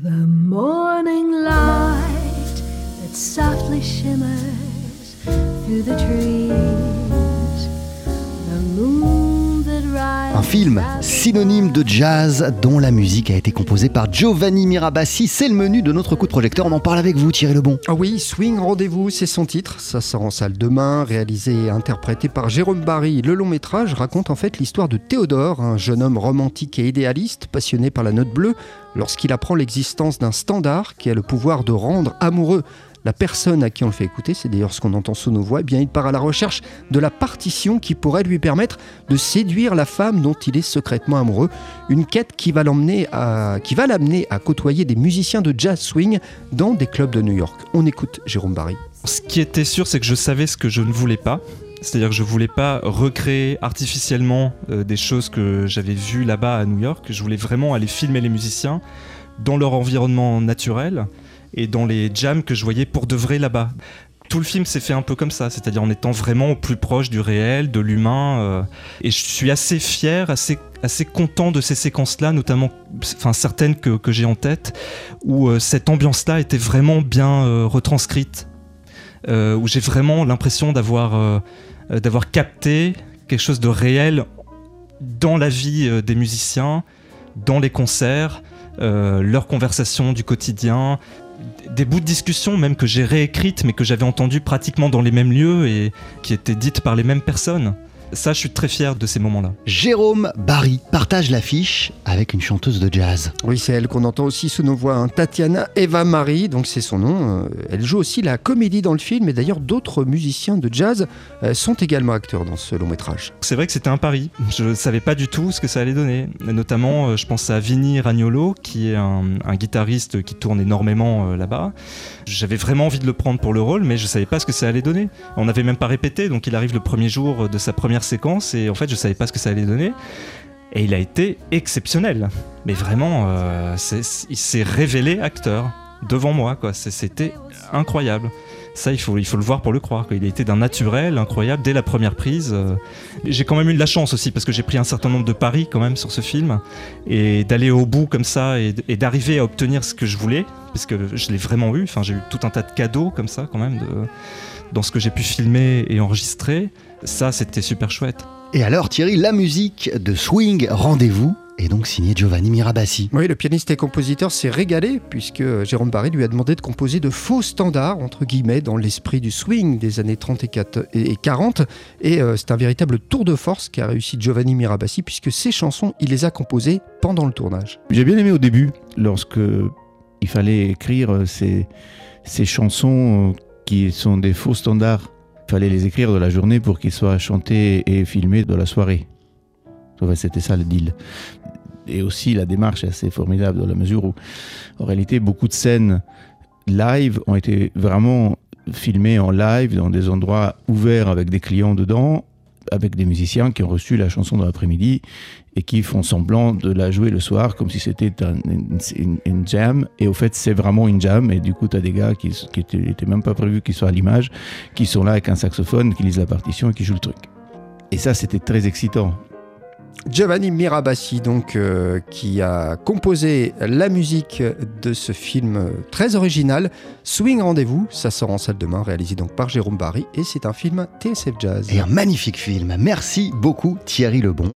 The morning light that softly shimmers through the trees. Film synonyme de jazz dont la musique a été composée par Giovanni Mirabassi. C'est le menu de notre coup de projecteur. On en parle avec vous, Thierry Lebon. Ah oui, Swing Rendez-vous, c'est son titre. Ça sort en salle demain, réalisé et interprété par Jérôme Barry. Le long métrage raconte en fait l'histoire de Théodore, un jeune homme romantique et idéaliste, passionné par la note bleue, lorsqu'il apprend l'existence d'un standard qui a le pouvoir de rendre amoureux la personne à qui on le fait écouter, c'est d'ailleurs ce qu'on entend sous nos voix, eh bien il part à la recherche de la partition qui pourrait lui permettre de séduire la femme dont il est secrètement amoureux. Une quête qui va à, l'amener à côtoyer des musiciens de jazz swing dans des clubs de New York. On écoute Jérôme Barry. Ce qui était sûr, c'est que je savais ce que je ne voulais pas. C'est-à-dire que je voulais pas recréer artificiellement euh, des choses que j'avais vues là-bas à New York. Je voulais vraiment aller filmer les musiciens dans leur environnement naturel et dans les jams que je voyais pour de vrai là-bas. Tout le film s'est fait un peu comme ça, c'est-à-dire en étant vraiment au plus proche du réel, de l'humain. euh, et je suis assez fier, assez, assez content de ces séquences-là, notamment enfin, certaines que, j'ai en tête, où euh, cette ambiance-là était vraiment bien euh, retranscrite, où j'ai vraiment l'impression d'avoir d'avoir capté quelque chose de réel dans la vie des musiciens, dans les concerts, euh, leurs conversations du quotidien, des bouts de discussion même que j'ai réécrites mais que j'avais entendues pratiquement dans les mêmes lieux et qui étaient dites par les mêmes personnes. Ça, je suis très fier de ces moments-là. Jérôme Barry partage l'affiche avec une chanteuse de jazz. Oui, c'est elle qu'on entend aussi sous nos voix, hein. Tatiana Eva Marie, donc c'est son nom. Euh, Elle joue aussi la comédie dans le film et d'ailleurs d'autres musiciens de jazz euh, sont également acteurs dans ce long métrage. C'est vrai que c'était un pari. Je ne savais pas du tout ce que ça allait donner. Notamment, euh, je pense à Vinny Ragnolo, qui est un, un guitariste qui tourne énormément là-bas. J'avais vraiment envie de le prendre pour le rôle, mais je savais pas ce que ça allait donner. On n'avait même pas répété, donc il arrive le premier jour de sa première séquence, et en fait, je savais pas ce que ça allait donner. Et il a été exceptionnel. Mais vraiment, euh, il s'est révélé acteur devant moi, quoi. C'était incroyable. Ça, il faut, il faut le voir pour le croire. quoi. Il a été d'un naturel incroyable dès la première prise. euh. J'ai quand même eu de la chance aussi parce que j'ai pris un certain nombre de paris quand même sur ce film et d'aller au bout comme ça et d'arriver à obtenir ce que je voulais parce que je l'ai vraiment eu. Enfin, j'ai eu tout un tas de cadeaux comme ça quand même de, dans ce que j'ai pu filmer et enregistrer. Ça, c'était super chouette. Et alors, Thierry, la musique de Swing Rendez-vous est donc signée Giovanni Mirabassi. Oui, le pianiste et compositeur s'est régalé puisque Jérôme Barry lui a demandé de composer de faux standards, entre guillemets, dans l'esprit du swing des années 30 et 4 et 40. Et euh, c'est un véritable tour de force qu'a réussi Giovanni Mirabassi puisque ces chansons, il les a composées pendant le tournage. J'ai bien aimé au début, lorsque il fallait écrire euh, ces, ces chansons euh, qui sont des faux standards. Il fallait les écrire de la journée pour qu'ils soient chantés et filmés de la soirée. C'était ça le deal. Et aussi, la démarche est assez formidable dans la mesure où, en réalité, beaucoup de scènes live ont été vraiment filmées en live dans des endroits ouverts avec des clients dedans, avec des musiciens qui ont reçu la chanson dans l'après-midi et qui font semblant de la jouer le soir comme si c'était un- une, une- une jam. Et au fait, c'est vraiment une jam. Et du coup, tu as des gars qui n'étaient même pas prévus qu'ils soient à l'image, qui sont là avec un saxophone, qui lisent la partition et qui jouent le truc. Et ça, c'était très excitant. Giovanni Mirabassi, donc, euh, qui a composé la musique de ce film euh, très original, Swing Rendez-vous. Ça sort en salle demain, réalisé donc par Jérôme Barry, et c'est un film TSF Jazz. Et un magnifique film. Merci beaucoup, Thierry Lebon.